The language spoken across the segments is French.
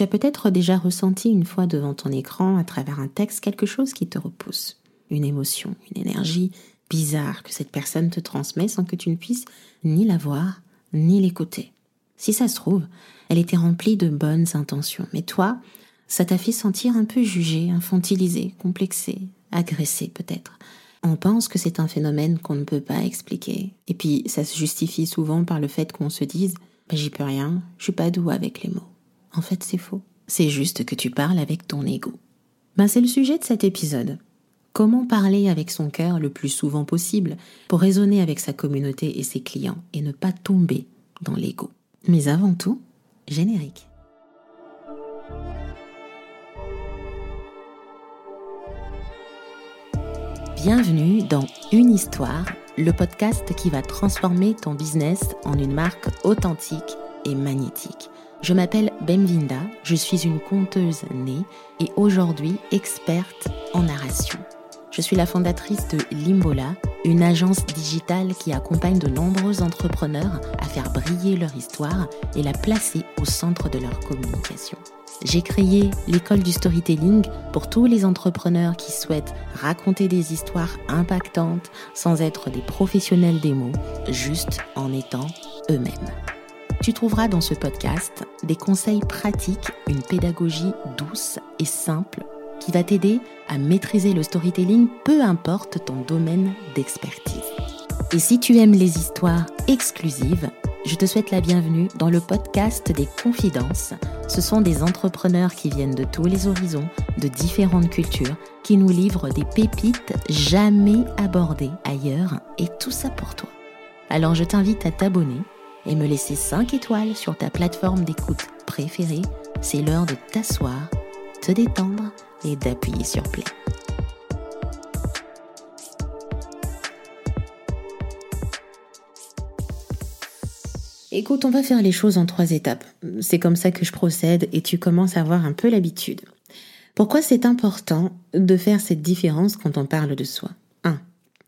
Tu as peut-être déjà ressenti une fois devant ton écran, à travers un texte, quelque chose qui te repousse. Une émotion, une énergie bizarre que cette personne te transmet sans que tu ne puisses ni la voir, ni l'écouter. Si ça se trouve, elle était remplie de bonnes intentions, mais toi, ça t'a fait sentir un peu jugé, infantilisé, complexé, agressé peut-être. On pense que c'est un phénomène qu'on ne peut pas expliquer. Et puis, ça se justifie souvent par le fait qu'on se dise bah, J'y peux rien, je suis pas doux avec les mots. En fait, c'est faux. C'est juste que tu parles avec ton ego. Ben, c'est le sujet de cet épisode. Comment parler avec son cœur le plus souvent possible pour raisonner avec sa communauté et ses clients et ne pas tomber dans l'ego. Mais avant tout, générique. Bienvenue dans Une histoire, le podcast qui va transformer ton business en une marque authentique et magnétique. Je m'appelle Bemvinda, je suis une conteuse née et aujourd'hui experte en narration. Je suis la fondatrice de Limbola, une agence digitale qui accompagne de nombreux entrepreneurs à faire briller leur histoire et la placer au centre de leur communication. J'ai créé l'école du storytelling pour tous les entrepreneurs qui souhaitent raconter des histoires impactantes sans être des professionnels des mots, juste en étant eux-mêmes. Tu trouveras dans ce podcast des conseils pratiques, une pédagogie douce et simple qui va t'aider à maîtriser le storytelling, peu importe ton domaine d'expertise. Et si tu aimes les histoires exclusives, je te souhaite la bienvenue dans le podcast des confidences. Ce sont des entrepreneurs qui viennent de tous les horizons, de différentes cultures, qui nous livrent des pépites jamais abordées ailleurs, et tout ça pour toi. Alors je t'invite à t'abonner et me laisser 5 étoiles sur ta plateforme d'écoute préférée. C'est l'heure de t'asseoir, te détendre et d'appuyer sur play. Écoute, on va faire les choses en trois étapes. C'est comme ça que je procède et tu commences à avoir un peu l'habitude. Pourquoi c'est important de faire cette différence quand on parle de soi? 1.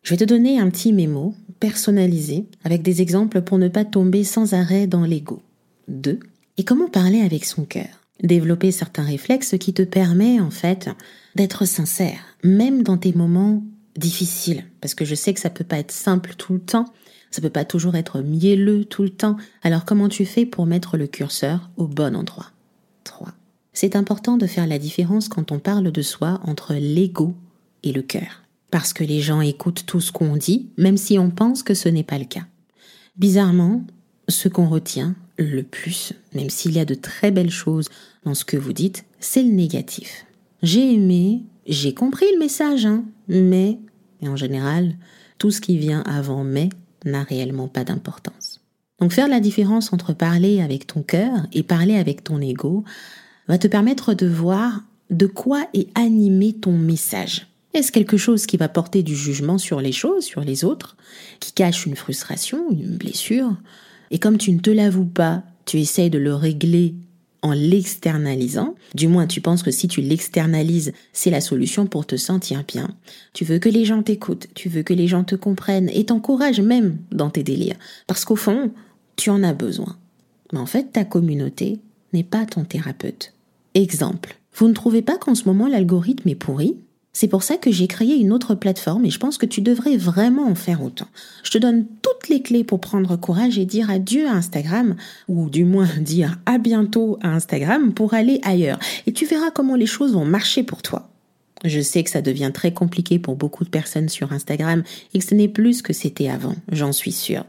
Je vais te donner un petit mémo personnalisé avec des exemples pour ne pas tomber sans arrêt dans l'ego. 2. Et comment parler avec son cœur? Développer certains réflexes qui te permettent en fait d'être sincère, même dans tes moments difficiles. Parce que je sais que ça peut pas être simple tout le temps, ça peut pas toujours être mielleux tout le temps. Alors comment tu fais pour mettre le curseur au bon endroit? 3. C'est important de faire la différence quand on parle de soi entre l'ego et le cœur. Parce que les gens écoutent tout ce qu'on dit, même si on pense que ce n'est pas le cas. Bizarrement, ce qu'on retient le plus, même s'il y a de très belles choses dans ce que vous dites, c'est le négatif. J'ai aimé, j'ai compris le message, hein, mais, et en général, tout ce qui vient avant mais n'a réellement pas d'importance. Donc faire la différence entre parler avec ton cœur et parler avec ton ego va te permettre de voir de quoi est animé ton message. Est-ce quelque chose qui va porter du jugement sur les choses, sur les autres, qui cache une frustration, une blessure? Et comme tu ne te l'avoues pas, tu essayes de le régler en l'externalisant, du moins tu penses que si tu l'externalises, c'est la solution pour te sentir bien. Tu veux que les gens t'écoutent, tu veux que les gens te comprennent et t'encouragent même dans tes délires. Parce qu'au fond, tu en as besoin. Mais en fait, ta communauté n'est pas ton thérapeute. Exemple. Vous ne trouvez pas qu'en ce moment l'algorithme est pourri? C'est pour ça que j'ai créé une autre plateforme et je pense que tu devrais vraiment en faire autant. Je te donne toutes les clés pour prendre courage et dire adieu à Instagram, ou du moins dire à bientôt à Instagram pour aller ailleurs. Et tu verras comment les choses vont marcher pour toi. Je sais que ça devient très compliqué pour beaucoup de personnes sur Instagram et que ce n'est plus ce que c'était avant, j'en suis sûre.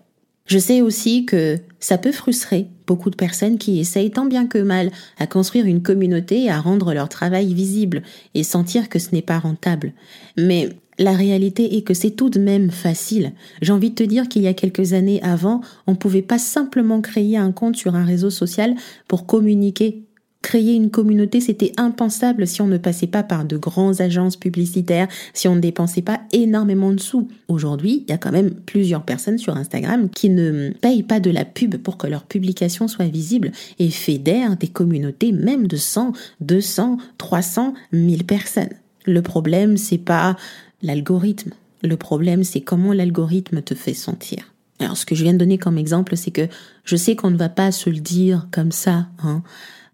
Je sais aussi que ça peut frustrer beaucoup de personnes qui essayent tant bien que mal à construire une communauté et à rendre leur travail visible et sentir que ce n'est pas rentable. Mais la réalité est que c'est tout de même facile. J'ai envie de te dire qu'il y a quelques années avant, on ne pouvait pas simplement créer un compte sur un réseau social pour communiquer Créer une communauté, c'était impensable si on ne passait pas par de grandes agences publicitaires, si on ne dépensait pas énormément de sous. Aujourd'hui, il y a quand même plusieurs personnes sur Instagram qui ne payent pas de la pub pour que leur publication soit visible et fédèrent des communautés même de 100, 200, 300, 1000 personnes. Le problème, c'est pas l'algorithme. Le problème, c'est comment l'algorithme te fait sentir. Alors, ce que je viens de donner comme exemple, c'est que je sais qu'on ne va pas se le dire comme ça, hein,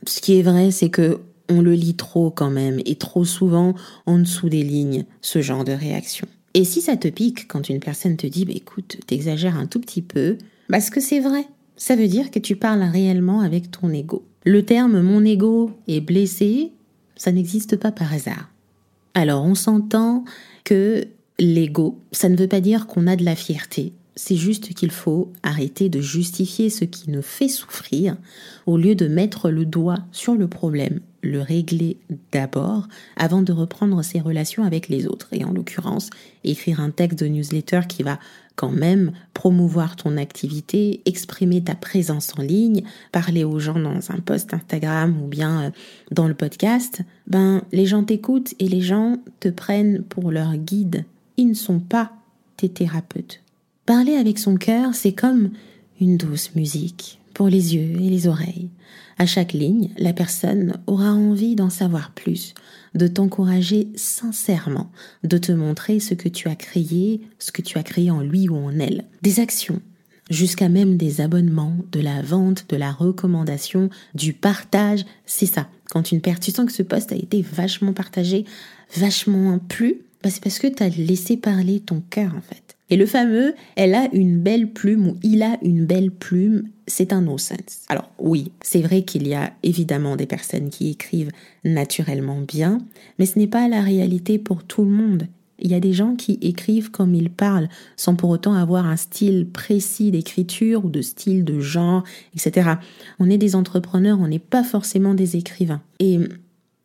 Ce qui est vrai, c'est que on le lit trop quand même, et trop souvent en dessous des lignes, ce genre de réaction. Et si ça te pique quand une personne te dit, bah, écoute, t'exagères un tout petit peu, parce que c'est vrai, ça veut dire que tu parles réellement avec ton ego. Le terme mon ego est blessé, ça n'existe pas par hasard. Alors on s'entend que l'ego, ça ne veut pas dire qu'on a de la fierté, c'est juste qu'il faut arrêter de justifier ce qui nous fait souffrir au lieu de mettre le doigt sur le problème, le régler d'abord avant de reprendre ses relations avec les autres. Et en l'occurrence, écrire un texte de newsletter qui va quand même promouvoir ton activité, exprimer ta présence en ligne, parler aux gens dans un post Instagram ou bien euh, dans le podcast, ben les gens t'écoutent et les gens te prennent pour leur guide. Ils ne sont pas tes thérapeutes. Parler avec son cœur, c'est comme une douce musique pour les yeux et les oreilles. À chaque ligne, la personne aura envie d'en savoir plus, de t'encourager sincèrement, de te montrer ce que tu as créé, ce que tu as créé en lui ou en elle. Des actions, jusqu'à même des abonnements, de la vente, de la recommandation, du partage, c'est ça. Quand une tu sens que ce poste a été vachement partagé, vachement plu, bah c'est parce que tu as laissé parler ton cœur en fait. Et le fameux, elle a une belle plume ou il a une belle plume, c'est un no-sense. Alors oui, c'est vrai qu'il y a évidemment des personnes qui écrivent naturellement bien, mais ce n'est pas la réalité pour tout le monde. Il y a des gens qui écrivent comme ils parlent, sans pour autant avoir un style précis d'écriture ou de style de genre, etc. On est des entrepreneurs, on n'est pas forcément des écrivains. Et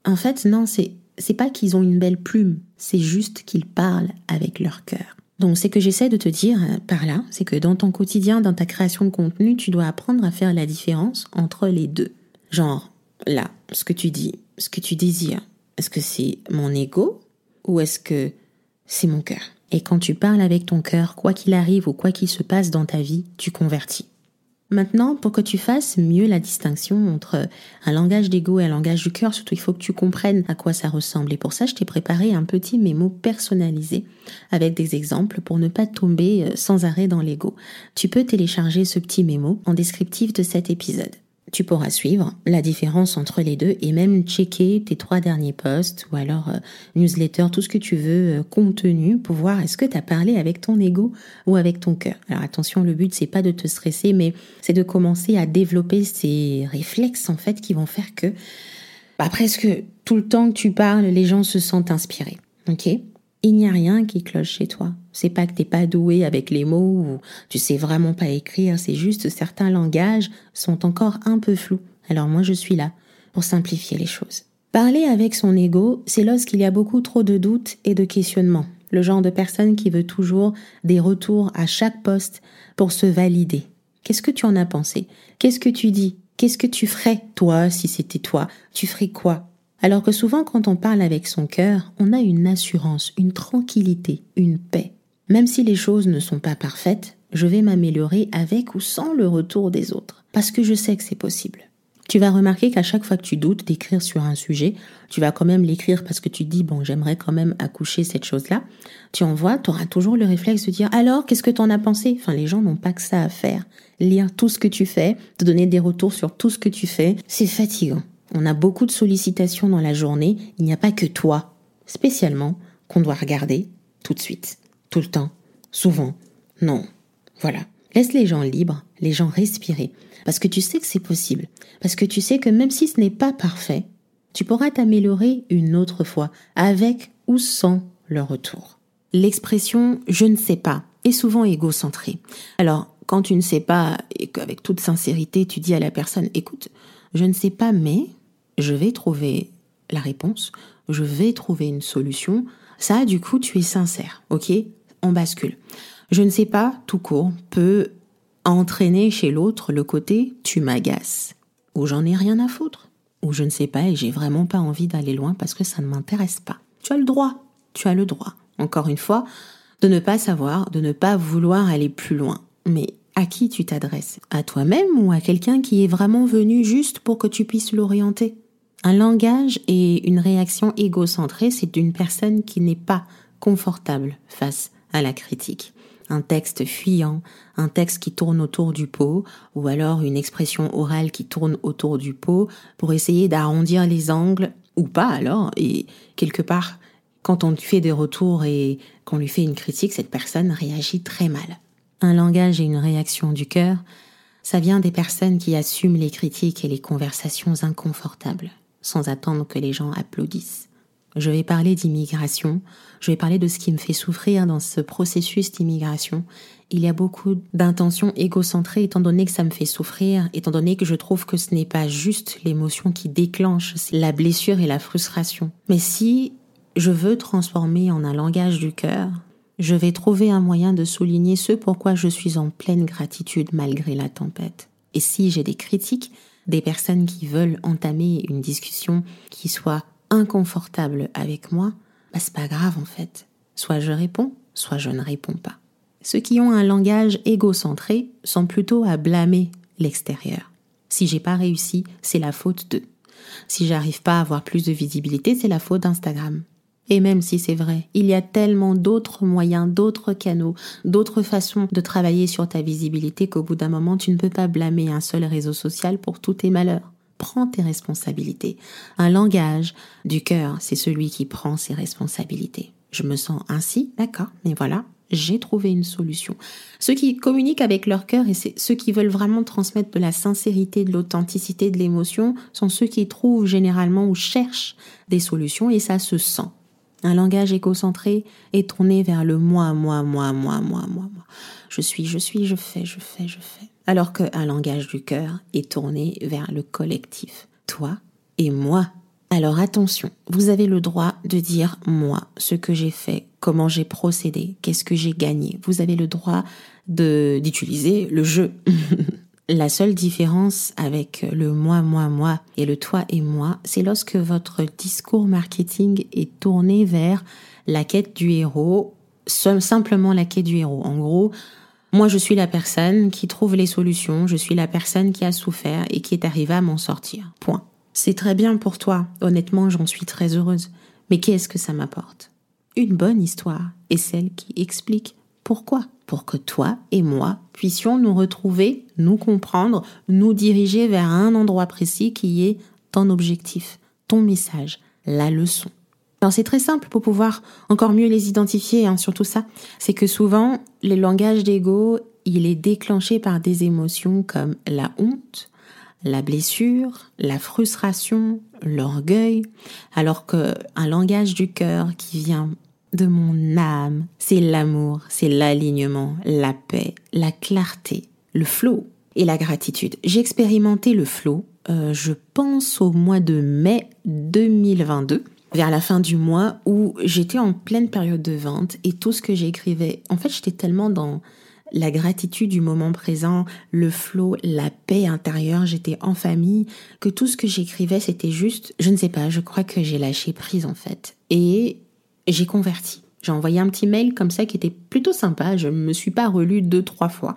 en fait, non, c'est, c'est pas qu'ils ont une belle plume, c'est juste qu'ils parlent avec leur cœur. Donc, ce que j'essaie de te dire euh, par là, c'est que dans ton quotidien, dans ta création de contenu, tu dois apprendre à faire la différence entre les deux. Genre, là, ce que tu dis, ce que tu désires, est-ce que c'est mon ego ou est-ce que c'est mon cœur? Et quand tu parles avec ton cœur, quoi qu'il arrive ou quoi qu'il se passe dans ta vie, tu convertis. Maintenant, pour que tu fasses mieux la distinction entre un langage d'ego et un langage du cœur, surtout il faut que tu comprennes à quoi ça ressemble. Et pour ça, je t'ai préparé un petit mémo personnalisé avec des exemples pour ne pas tomber euh, sans arrêt dans l'ego. Tu peux télécharger ce petit mémo en descriptif de cet épisode tu pourras suivre la différence entre les deux et même checker tes trois derniers posts ou alors euh, newsletter, tout ce que tu veux, euh, contenu pour voir est-ce que tu as parlé avec ton ego ou avec ton cœur. Alors attention, le but c'est pas de te stresser, mais c'est de commencer à développer ces réflexes en fait qui vont faire que bah, presque tout le temps que tu parles, les gens se sentent inspirés. Ok? Il n'y a rien qui cloche chez toi. C'est pas que t'es pas doué avec les mots ou tu sais vraiment pas écrire, c'est juste certains langages sont encore un peu flous. Alors moi je suis là pour simplifier les choses. Parler avec son ego, c'est lorsqu'il y a beaucoup trop de doutes et de questionnements. Le genre de personne qui veut toujours des retours à chaque poste pour se valider. Qu'est-ce que tu en as pensé? Qu'est-ce que tu dis? Qu'est-ce que tu ferais, toi, si c'était toi? Tu ferais quoi? Alors que souvent quand on parle avec son cœur, on a une assurance, une tranquillité, une paix. Même si les choses ne sont pas parfaites, je vais m'améliorer avec ou sans le retour des autres, parce que je sais que c'est possible. Tu vas remarquer qu'à chaque fois que tu doutes d'écrire sur un sujet, tu vas quand même l'écrire parce que tu dis, bon, j'aimerais quand même accoucher cette chose-là. Tu envoies, tu auras toujours le réflexe de dire, alors, qu'est-ce que tu en as pensé? Enfin, les gens n'ont pas que ça à faire. Lire tout ce que tu fais, te donner des retours sur tout ce que tu fais, c'est fatigant. On a beaucoup de sollicitations dans la journée, il n'y a pas que toi, spécialement, qu'on doit regarder tout de suite, tout le temps, souvent. Non. Voilà. Laisse les gens libres, les gens respirer, parce que tu sais que c'est possible, parce que tu sais que même si ce n'est pas parfait, tu pourras t'améliorer une autre fois, avec ou sans le retour. L'expression je ne sais pas est souvent égocentrée. Alors, quand tu ne sais pas et qu'avec toute sincérité tu dis à la personne écoute, je ne sais pas mais je vais trouver la réponse, je vais trouver une solution. Ça, du coup, tu es sincère, ok? On bascule. Je ne sais pas, tout court, peut entraîner chez l'autre le côté tu m'agaces, ou j'en ai rien à foutre, ou je ne sais pas et j'ai vraiment pas envie d'aller loin parce que ça ne m'intéresse pas. Tu as le droit, tu as le droit, encore une fois, de ne pas savoir, de ne pas vouloir aller plus loin. Mais à qui tu t'adresses? À toi-même ou à quelqu'un qui est vraiment venu juste pour que tu puisses l'orienter? Un langage et une réaction égocentrée, c'est d'une personne qui n'est pas confortable face à la critique. un texte fuyant, un texte qui tourne autour du pot, ou alors une expression orale qui tourne autour du pot, pour essayer d'arrondir les angles, ou pas alors, et quelque part, quand on fait des retours et qu'on lui fait une critique, cette personne réagit très mal. Un langage et une réaction du cœur, ça vient des personnes qui assument les critiques et les conversations inconfortables, sans attendre que les gens applaudissent. Je vais parler d'immigration, je vais parler de ce qui me fait souffrir dans ce processus d'immigration. Il y a beaucoup d'intentions égocentrées étant donné que ça me fait souffrir, étant donné que je trouve que ce n'est pas juste l'émotion qui déclenche la blessure et la frustration. Mais si je veux transformer en un langage du cœur, je vais trouver un moyen de souligner ce pourquoi je suis en pleine gratitude malgré la tempête. Et si j'ai des critiques, des personnes qui veulent entamer une discussion qui soit inconfortable avec moi, bah c'est pas grave en fait. Soit je réponds, soit je ne réponds pas. Ceux qui ont un langage égocentré sont plutôt à blâmer l'extérieur. Si j'ai pas réussi, c'est la faute d'eux. Si j'arrive pas à avoir plus de visibilité, c'est la faute d'Instagram. Et même si c'est vrai, il y a tellement d'autres moyens, d'autres canaux, d'autres façons de travailler sur ta visibilité qu'au bout d'un moment, tu ne peux pas blâmer un seul réseau social pour tous tes malheurs prends tes responsabilités. Un langage du cœur, c'est celui qui prend ses responsabilités. Je me sens ainsi, d'accord, mais voilà, j'ai trouvé une solution. Ceux qui communiquent avec leur cœur et ceux qui veulent vraiment transmettre de la sincérité, de l'authenticité, de l'émotion, sont ceux qui trouvent généralement ou cherchent des solutions et ça se sent. Un langage égocentré est tourné vers le moi, moi, moi, moi, moi, moi, moi. Je suis, je suis, je fais, je fais, je fais alors qu'un langage du cœur est tourné vers le collectif, toi et moi. Alors attention, vous avez le droit de dire moi, ce que j'ai fait, comment j'ai procédé, qu'est-ce que j'ai gagné. Vous avez le droit d'utiliser le jeu. La seule différence avec le moi, moi, moi et le toi et moi, c'est lorsque votre discours marketing est tourné vers la quête du héros, simplement la quête du héros. En gros, moi, je suis la personne qui trouve les solutions, je suis la personne qui a souffert et qui est arrivée à m'en sortir. Point. C'est très bien pour toi, honnêtement, j'en suis très heureuse. Mais qu'est-ce que ça m'apporte? Une bonne histoire est celle qui explique pourquoi Pour que toi et moi puissions nous retrouver, nous comprendre, nous diriger vers un endroit précis qui est ton objectif, ton message, la leçon. Alors c'est très simple pour pouvoir encore mieux les identifier, hein, surtout ça. C'est que souvent, le langage d'ego, il est déclenché par des émotions comme la honte, la blessure, la frustration, l'orgueil, alors que un langage du cœur qui vient de mon âme, c'est l'amour, c'est l'alignement, la paix, la clarté, le flot et la gratitude. J'ai expérimenté le flot, euh, je pense au mois de mai 2022 vers la fin du mois où j'étais en pleine période de vente et tout ce que j'écrivais, en fait, j'étais tellement dans la gratitude du moment présent, le flot, la paix intérieure, j'étais en famille, que tout ce que j'écrivais, c'était juste, je ne sais pas, je crois que j'ai lâché prise en fait. Et j'ai converti. J'ai envoyé un petit mail comme ça qui était plutôt sympa. Je ne me suis pas relu deux, trois fois.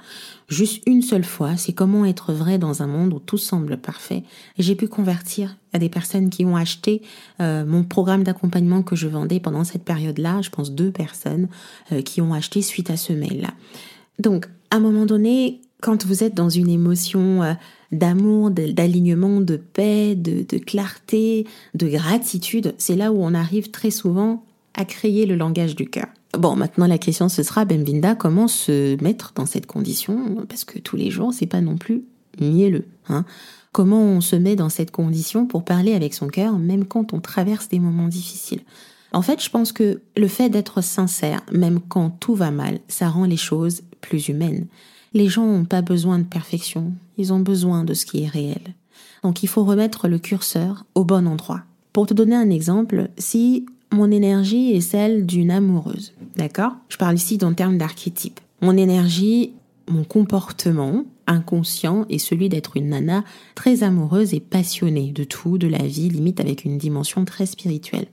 Juste une seule fois. C'est comment être vrai dans un monde où tout semble parfait. J'ai pu convertir à des personnes qui ont acheté euh, mon programme d'accompagnement que je vendais pendant cette période-là. Je pense deux personnes euh, qui ont acheté suite à ce mail-là. Donc, à un moment donné, quand vous êtes dans une émotion euh, d'amour, d'alignement, de paix, de clarté, de gratitude, c'est là où on arrive très souvent à créer le langage du cœur. Bon, maintenant la question ce sera, Benvinda, comment se mettre dans cette condition? Parce que tous les jours, c'est pas non plus mielleux. Hein comment on se met dans cette condition pour parler avec son cœur, même quand on traverse des moments difficiles? En fait, je pense que le fait d'être sincère, même quand tout va mal, ça rend les choses plus humaines. Les gens n'ont pas besoin de perfection, ils ont besoin de ce qui est réel. Donc il faut remettre le curseur au bon endroit. Pour te donner un exemple, si mon énergie est celle d'une amoureuse. D'accord? Je parle ici en termes d'archétype. Mon énergie, mon comportement inconscient est celui d'être une nana très amoureuse et passionnée de tout, de la vie, limite avec une dimension très spirituelle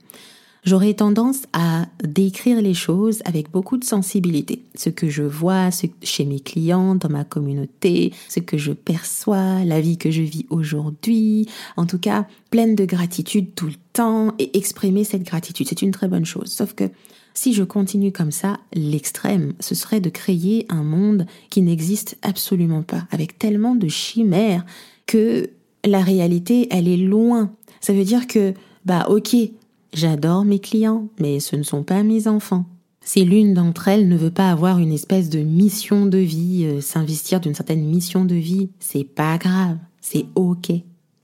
j'aurais tendance à décrire les choses avec beaucoup de sensibilité. Ce que je vois chez mes clients, dans ma communauté, ce que je perçois, la vie que je vis aujourd'hui, en tout cas pleine de gratitude tout le temps et exprimer cette gratitude, c'est une très bonne chose. Sauf que Si je continue comme ça, l'extrême, ce serait de créer un monde qui n'existe absolument pas, avec tellement de chimères que la réalité, elle est loin. Ça veut dire que, bah ok, j'adore mes clients, mais ce ne sont pas mes enfants. Si l'une d'entre elles ne veut pas avoir une espèce de mission de vie, euh, s'investir d'une certaine mission de vie, c'est pas grave, c'est ok.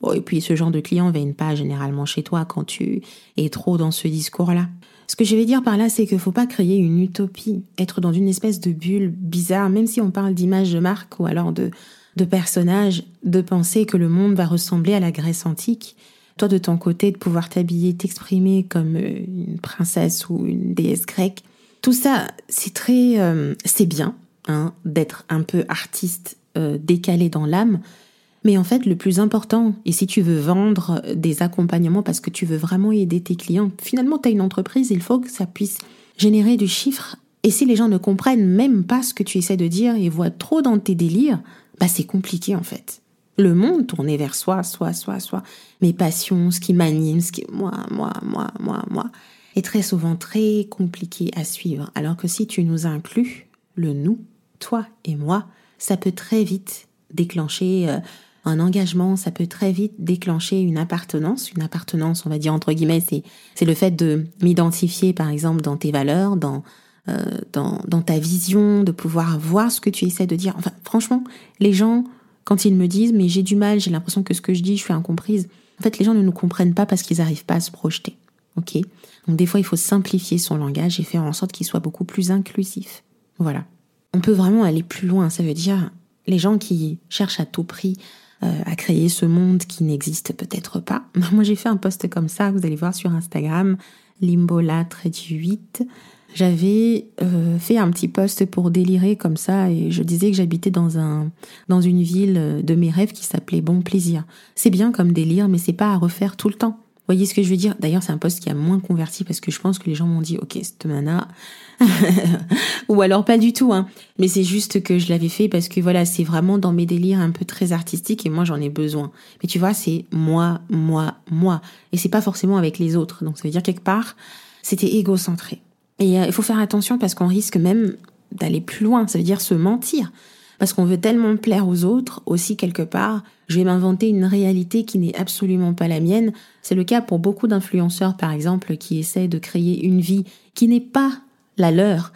Bon, et puis ce genre de client viennent pas généralement chez toi quand tu es trop dans ce discours-là. Ce que je vais dire par là, c'est qu'il faut pas créer une utopie, être dans une espèce de bulle bizarre, même si on parle d'image de marque ou alors de, de personnages, de penser que le monde va ressembler à la Grèce antique. Toi, de ton côté, de pouvoir t'habiller, t'exprimer comme euh, une princesse ou une déesse grecque. Tout ça, c'est très, euh, c'est bien, hein, d'être un peu artiste euh, décalé dans l'âme, mais en fait, le plus important, et si tu veux vendre des accompagnements parce que tu veux vraiment aider tes clients, finalement, tu as une entreprise, il faut que ça puisse générer du chiffre. Et si les gens ne comprennent même pas ce que tu essaies de dire et voient trop dans tes délires, bah c'est compliqué en fait. Le monde tourné vers soi, soi, soi, soi, mes passions, ce qui m'anime, ce qui moi, moi, moi, moi, moi, est très souvent très compliqué à suivre. Alors que si tu nous inclus, le nous, toi et moi, ça peut très vite déclencher euh, un engagement, ça peut très vite déclencher une appartenance. Une appartenance, on va dire entre guillemets, c'est, c'est le fait de m'identifier, par exemple, dans tes valeurs, dans, euh, dans, dans ta vision, de pouvoir voir ce que tu essaies de dire. Enfin, franchement, les gens, quand ils me disent, mais j'ai du mal, j'ai l'impression que ce que je dis, je suis incomprise. En fait, les gens ne nous comprennent pas parce qu'ils n'arrivent pas à se projeter. Ok? Donc des fois, il faut simplifier son langage et faire en sorte qu'il soit beaucoup plus inclusif. Voilà. On peut vraiment aller plus loin. Ça veut dire les gens qui cherchent à tout prix euh, à créer ce monde qui n'existe peut-être pas. Moi, j'ai fait un post comme ça, vous allez voir sur Instagram, limbola 8. J'avais euh, fait un petit post pour délirer comme ça et je disais que j'habitais dans un dans une ville de mes rêves qui s'appelait Bon Plaisir. C'est bien comme délire, mais c'est pas à refaire tout le temps voyez ce que je veux dire? D'ailleurs, c'est un poste qui a moins converti parce que je pense que les gens m'ont dit, ok, cette nana, ou alors pas du tout, hein. Mais c'est juste que je l'avais fait parce que voilà, c'est vraiment dans mes délires un peu très artistiques et moi j'en ai besoin. Mais tu vois, c'est moi, moi, moi, et c'est pas forcément avec les autres. Donc ça veut dire quelque part, c'était égocentré. Et euh, il faut faire attention parce qu'on risque même d'aller plus loin. Ça veut dire se mentir parce qu'on veut tellement plaire aux autres, aussi quelque part, je vais m'inventer une réalité qui n'est absolument pas la mienne. C'est le cas pour beaucoup d'influenceurs, par exemple, qui essaient de créer une vie qui n'est pas la leur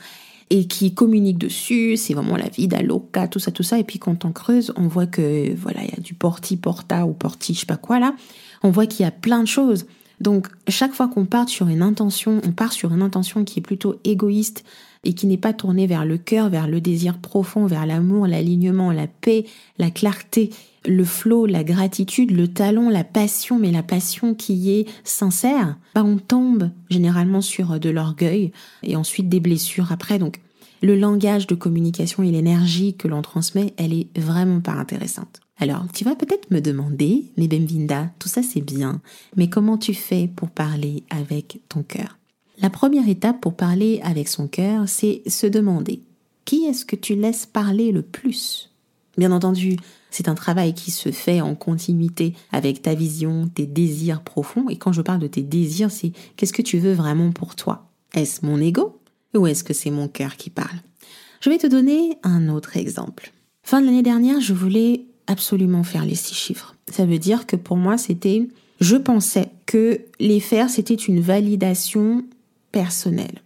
et qui communiquent dessus, c'est vraiment la vie d'Aloca, tout ça, tout ça. Et puis quand on creuse, on voit que voilà, il y a du porti porta ou porti, je sais pas quoi là. On voit qu'il y a plein de choses. Donc chaque fois qu'on part sur une intention, on part sur une intention qui est plutôt égoïste, et qui n'est pas tourné vers le cœur, vers le désir profond, vers l'amour, l'alignement, la paix, la clarté, le flot, la gratitude, le talent, la passion, mais la passion qui est sincère, bah on tombe généralement sur de l'orgueil et ensuite des blessures après. Donc le langage de communication et l'énergie que l'on transmet, elle est vraiment pas intéressante. Alors, tu vas peut-être me demander, mais Benvinda, tout ça c'est bien, mais comment tu fais pour parler avec ton cœur? La première étape pour parler avec son cœur, c'est se demander qui est-ce que tu laisses parler le plus? Bien entendu, c'est un travail qui se fait en continuité avec ta vision, tes désirs profonds. Et quand je parle de tes désirs, c'est qu'est-ce que tu veux vraiment pour toi? Est-ce mon ego ou est-ce que c'est mon cœur qui parle? Je vais te donner un autre exemple. Fin de l'année dernière, je voulais absolument faire les six chiffres. Ça veut dire que pour moi, c'était, je pensais que les faire, c'était une validation personnel.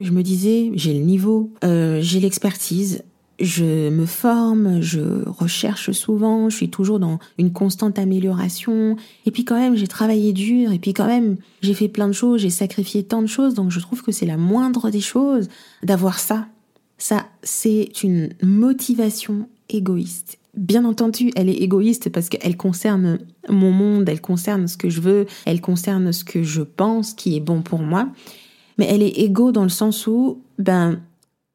Je me disais, j'ai le niveau, euh, j'ai l'expertise, je me forme, je recherche souvent, je suis toujours dans une constante amélioration. Et puis quand même, j'ai travaillé dur, et puis quand même, j'ai fait plein de choses, j'ai sacrifié tant de choses, donc je trouve que c'est la moindre des choses d'avoir ça. Ça, c'est une motivation égoïste. Bien entendu, elle est égoïste parce qu'elle concerne mon monde, elle concerne ce que je veux, elle concerne ce que je pense qui est bon pour moi. Mais elle est égaux dans le sens où, ben,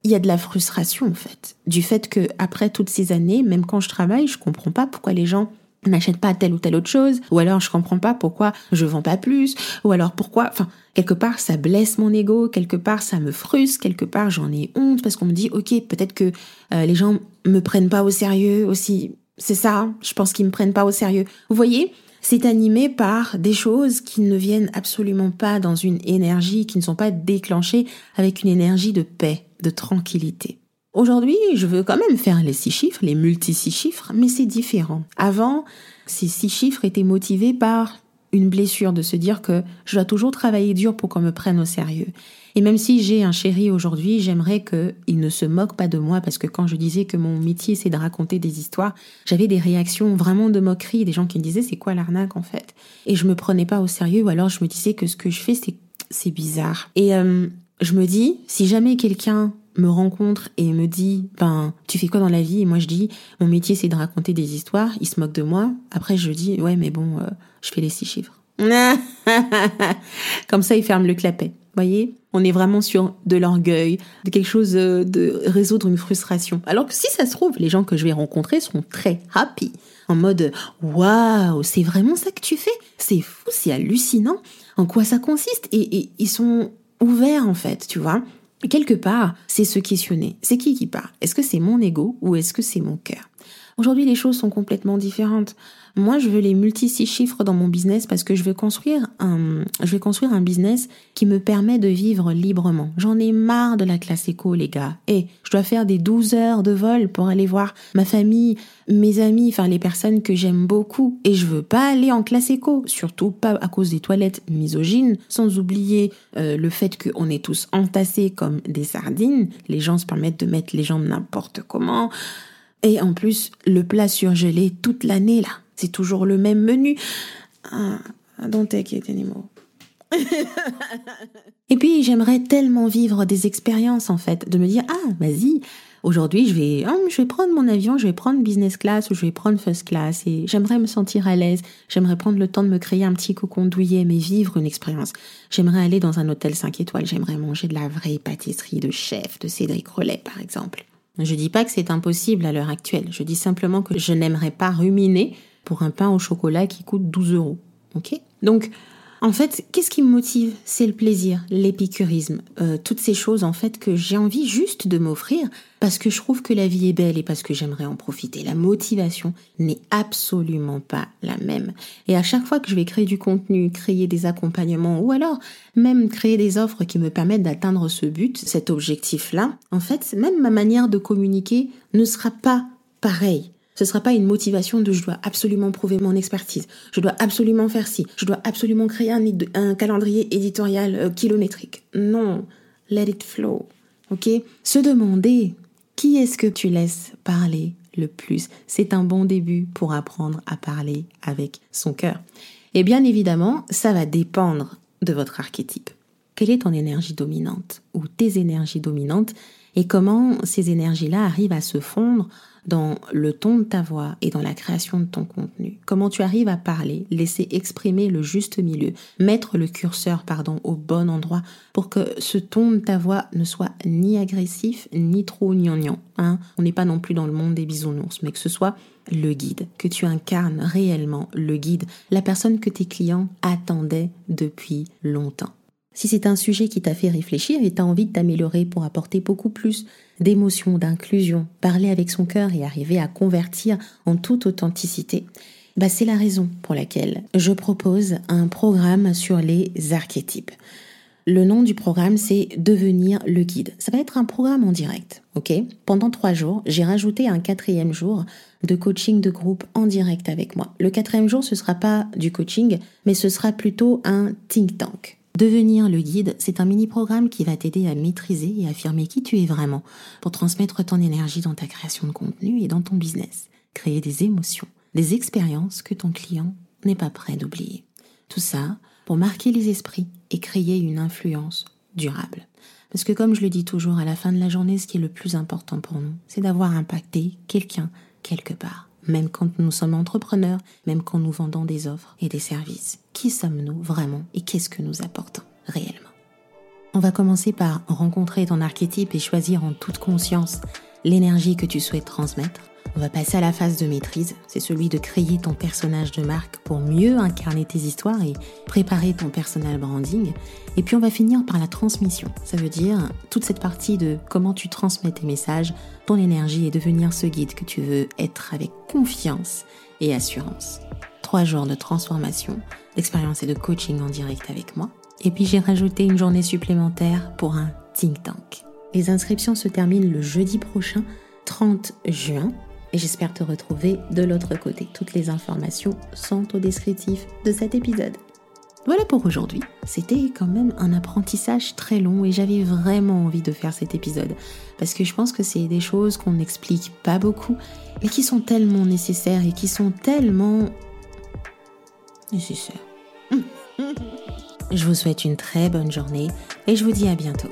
il y a de la frustration en fait, du fait que après toutes ces années, même quand je travaille, je comprends pas pourquoi les gens n'achètent pas telle ou telle autre chose, ou alors je comprends pas pourquoi je vends pas plus, ou alors pourquoi, enfin, quelque part ça blesse mon ego, quelque part ça me frustre, quelque part j'en ai honte parce qu'on me dit ok peut-être que euh, les gens me prennent pas au sérieux aussi, c'est ça, je pense qu'ils me prennent pas au sérieux. Vous voyez, c'est animé par des choses qui ne viennent absolument pas dans une énergie, qui ne sont pas déclenchées avec une énergie de paix, de tranquillité. Aujourd'hui, je veux quand même faire les six chiffres, les multi-six chiffres, mais c'est différent. Avant, ces six chiffres étaient motivés par une blessure de se dire que je dois toujours travailler dur pour qu'on me prenne au sérieux. Et même si j'ai un chéri aujourd'hui, j'aimerais qu'il ne se moque pas de moi parce que quand je disais que mon métier c'est de raconter des histoires, j'avais des réactions vraiment de moquerie, des gens qui me disaient c'est quoi l'arnaque en fait? Et je me prenais pas au sérieux ou alors je me disais que ce que je fais c'est bizarre. Et euh, je me dis si jamais quelqu'un me rencontre et me dit ben tu fais quoi dans la vie? Et moi je dis mon métier c'est de raconter des histoires. Il se moque de moi. Après je dis ouais mais bon euh, je fais les six chiffres. Comme ça il ferme le clapet. Voyez? On est vraiment sur de l'orgueil de quelque chose euh, de résoudre une frustration. Alors que si ça se trouve les gens que je vais rencontrer seront très happy. En mode waouh c'est vraiment ça que tu fais? C'est fou c'est hallucinant. En quoi ça consiste? Et, et ils sont ouverts en fait tu vois? Quelque part, c'est se questionner. C'est qui qui parle? Est-ce que c'est mon ego ou est-ce que c'est mon cœur? Aujourd'hui, les choses sont complètement différentes. Moi, je veux les multi six chiffres dans mon business parce que je veux construire un, je vais construire un business qui me permet de vivre librement. J'en ai marre de la classe éco, les gars. Et je dois faire des 12 heures de vol pour aller voir ma famille, mes amis, enfin les personnes que j'aime beaucoup. Et je veux pas aller en classe éco, surtout pas à cause des toilettes misogynes, sans oublier euh, le fait qu'on est tous entassés comme des sardines. Les gens se permettent de mettre les jambes n'importe comment. Et en plus, le plat surgelé toute l'année, là. C'est toujours le même menu. Ah, don't take it anymore. Et puis, j'aimerais tellement vivre des expériences, en fait, de me dire, ah, vas-y, aujourd'hui, je vais, oh, je vais prendre mon avion, je vais prendre business class ou je vais prendre first class et j'aimerais me sentir à l'aise. J'aimerais prendre le temps de me créer un petit cocon douillet, mais vivre une expérience. J'aimerais aller dans un hôtel 5 étoiles. J'aimerais manger de la vraie pâtisserie de chef, de Cédric Rollet, par exemple. Je dis pas que c'est impossible à l'heure actuelle. Je dis simplement que je n'aimerais pas ruminer pour un pain au chocolat qui coûte 12 euros. Ok? Donc, en fait, qu'est-ce qui me motive? C'est le plaisir, l'épicurisme, euh, toutes ces choses en fait que j'ai envie juste de m'offrir parce que je trouve que la vie est belle et parce que j'aimerais en profiter. La motivation n'est absolument pas la même. Et à chaque fois que je vais créer du contenu, créer des accompagnements ou alors même créer des offres qui me permettent d'atteindre ce but, cet objectif-là, en fait, même ma manière de communiquer ne sera pas pareille. Ce ne sera pas une motivation de je dois absolument prouver mon expertise, je dois absolument faire ci, je dois absolument créer un, calendrier éditorial euh, kilométrique. Non, let it flow. Ok? Se demander qui est-ce que tu laisses parler le plus, c'est un bon début pour apprendre à parler avec son cœur. Et bien évidemment, ça va dépendre de votre archétype. Quelle est ton énergie dominante ou tes énergies dominantes et comment ces énergies-là arrivent à se fondre dans le ton de ta voix et dans la création de ton contenu? Comment tu arrives à parler, laisser exprimer le juste milieu, mettre le curseur, pardon, au bon endroit pour que ce ton de ta voix ne soit ni agressif, ni trop gnangnan. Hein? On n'est pas non plus dans le monde des bisounours, mais que ce soit le guide, que tu incarnes réellement le guide, la personne que tes clients attendaient depuis longtemps. Si c'est un sujet qui t'a fait réfléchir et t'as envie de t'améliorer pour apporter beaucoup plus d'émotion, d'inclusion, parler avec son cœur et arriver à convertir en toute authenticité, bah c'est la raison pour laquelle je propose un programme sur les archétypes. Le nom du programme, c'est Devenir le guide. Ça va être un programme en direct, ok? Pendant trois jours, j'ai rajouté un quatrième jour de coaching de groupe en direct avec moi. Le quatrième jour, ce sera pas du coaching, mais ce sera plutôt un think tank. Devenir le guide, c'est un mini-programme qui va t'aider à maîtriser et affirmer qui tu es vraiment pour transmettre ton énergie dans ta création de contenu et dans ton business. Créer des émotions, des expériences que ton client n'est pas prêt d'oublier. Tout ça pour marquer les esprits et créer une influence durable. Parce que comme je le dis toujours, à la fin de la journée, ce qui est le plus important pour nous, c'est d'avoir impacté quelqu'un quelque part même quand nous sommes entrepreneurs, même quand nous vendons des offres et des services. Qui sommes-nous vraiment et qu'est-ce que nous apportons réellement? On va commencer par rencontrer ton archétype et choisir en toute conscience l'énergie que tu souhaites transmettre. On va passer à la phase de maîtrise, c'est celui de créer ton personnage de marque pour mieux incarner tes histoires et préparer ton personal branding. Et puis on va finir par la transmission, ça veut dire toute cette partie de comment tu transmets tes messages, ton énergie et devenir ce guide que tu veux être avec confiance et assurance. trois jours de transformation, d'expérience et de coaching en direct avec moi. Et puis j'ai rajouté une journée supplémentaire pour un think tank. Les inscriptions se terminent le jeudi prochain, 30 juin, et j'espère te retrouver de l'autre côté. Toutes les informations sont au descriptif de cet épisode. Voilà pour aujourd'hui. C'était quand même un apprentissage très long et j'avais vraiment envie de faire cet épisode parce que je pense que c'est des choses qu'on n'explique pas beaucoup mais qui sont tellement nécessaires et qui sont tellement nécessaires. je vous souhaite une très bonne journée et je vous dis à bientôt.